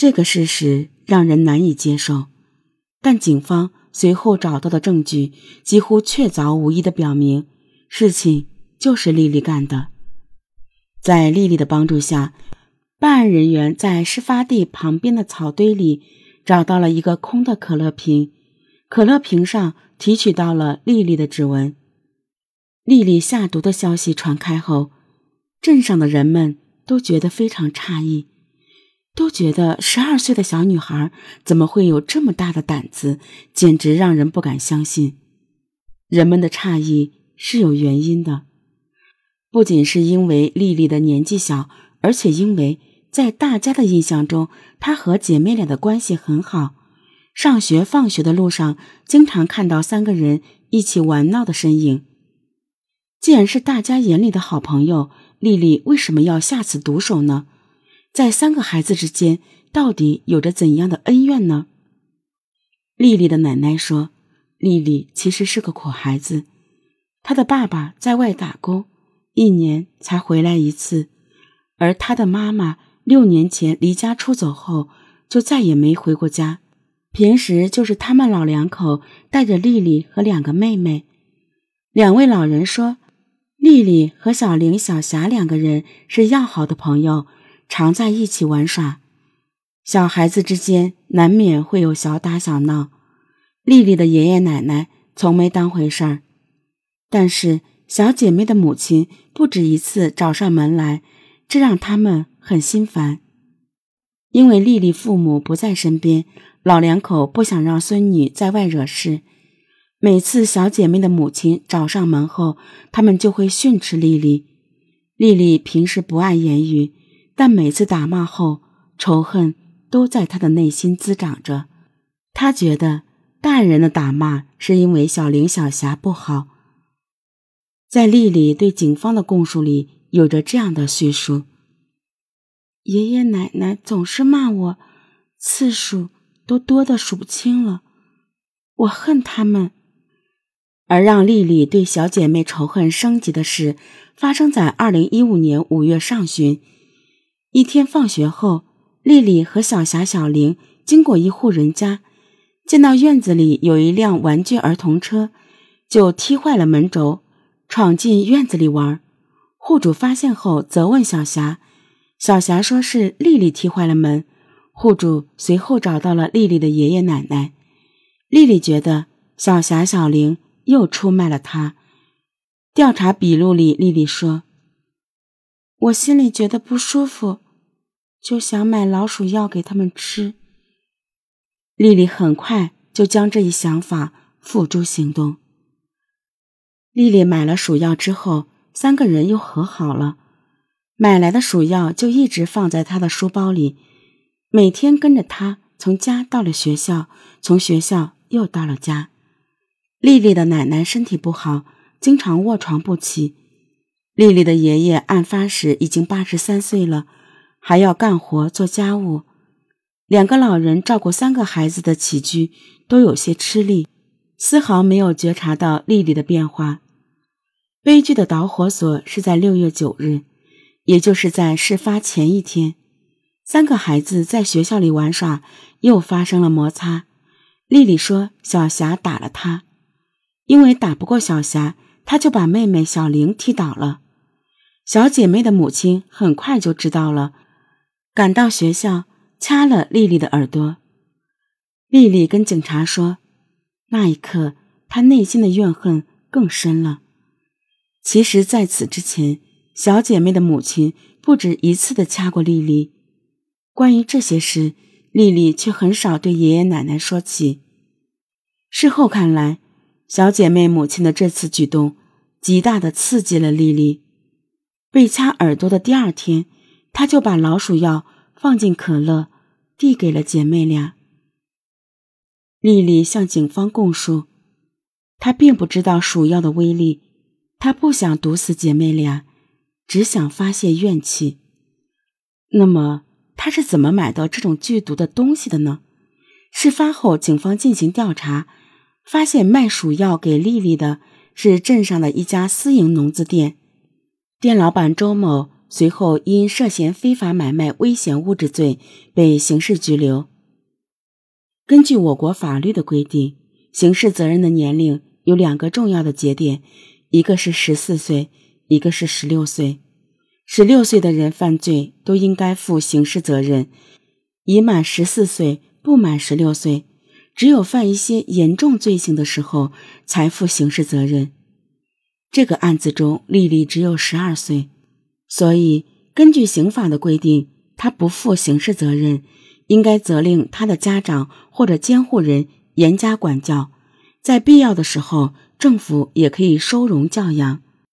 这个事实让人难以接受，但警方随后找到的证据几乎确凿无疑的表明，事情就是丽丽干的。在丽丽的帮助下，办案人员在事发地旁边的草堆里找到了一个空的可乐瓶，可乐瓶上提取到了丽丽的指纹。丽丽下毒的消息传开后，镇上的人们都觉得非常诧异。都觉得十二岁的小女孩怎么会有这么大的胆子，简直让人不敢相信。人们的诧异是有原因的，不仅是因为丽丽的年纪小，而且因为在大家的印象中，她和姐妹俩的关系很好，上学放学的路上经常看到三个人一起玩闹的身影。既然是大家眼里的好朋友，丽丽为什么要下此毒手呢？在三个孩子之间，到底有着怎样的恩怨呢？丽丽的奶奶说：“丽丽其实是个苦孩子，她的爸爸在外打工，一年才回来一次，而她的妈妈六年前离家出走后，就再也没回过家。平时就是他们老两口带着丽丽和两个妹妹。两位老人说，丽丽和小玲、小霞两个人是要好的朋友。”常在一起玩耍，小孩子之间难免会有小打小闹。丽丽的爷爷奶奶从没当回事儿，但是小姐妹的母亲不止一次找上门来，这让他们很心烦。因为丽丽父母不在身边，老两口不想让孙女在外惹事。每次小姐妹的母亲找上门后，他们就会训斥丽丽。丽丽平时不爱言语。但每次打骂后，仇恨都在他的内心滋长着。他觉得大人的打骂是因为小玲、小霞不好。在丽丽对警方的供述里，有着这样的叙述：爷爷奶奶总是骂我，次数都多的数不清了。我恨他们。而让丽丽对小姐妹仇恨升级的事，发生在二零一五年五月上旬。一天放学后，丽丽和小霞、小玲经过一户人家，见到院子里有一辆玩具儿童车，就踢坏了门轴，闯进院子里玩。户主发现后责问小霞，小霞说是丽丽踢坏了门。户主随后找到了丽丽的爷爷奶奶，丽丽觉得小霞、小玲又出卖了她。调查笔录里，丽丽说。我心里觉得不舒服，就想买老鼠药给他们吃。丽丽很快就将这一想法付诸行动。丽丽买了鼠药之后，三个人又和好了。买来的鼠药就一直放在她的书包里，每天跟着她从家到了学校，从学校又到了家。丽丽的奶奶身体不好，经常卧床不起。丽丽的爷爷案发时已经八十三岁了，还要干活做家务，两个老人照顾三个孩子的起居都有些吃力，丝毫没有觉察到丽丽的变化。悲剧的导火索是在六月九日，也就是在事发前一天，三个孩子在学校里玩耍，又发生了摩擦。丽丽说小霞打了她，因为打不过小霞，她就把妹妹小玲踢倒了。小姐妹的母亲很快就知道了，赶到学校掐了丽丽的耳朵。丽丽跟警察说，那一刻她内心的怨恨更深了。其实，在此之前，小姐妹的母亲不止一次的掐过丽丽。关于这些事，丽丽却很少对爷爷奶奶说起。事后看来，小姐妹母亲的这次举动，极大的刺激了丽丽。被掐耳朵的第二天，他就把老鼠药放进可乐，递给了姐妹俩。丽丽向警方供述，她并不知道鼠药的威力，她不想毒死姐妹俩，只想发泄怨气。那么，她是怎么买到这种剧毒的东西的呢？事发后，警方进行调查，发现卖鼠药给丽丽的是镇上的一家私营农资店。店老板周某随后因涉嫌非法买卖危险物质罪被刑事拘留。根据我国法律的规定，刑事责任的年龄有两个重要的节点，一个是十四岁，一个是十六岁。十六岁的人犯罪都应该负刑事责任，已满十四岁不满十六岁，只有犯一些严重罪行的时候才负刑事责任。这个案子中，丽丽只有十二岁，所以根据刑法的规定，她不负刑事责任，应该责令她的家长或者监护人严加管教，在必要的时候，政府也可以收容教养。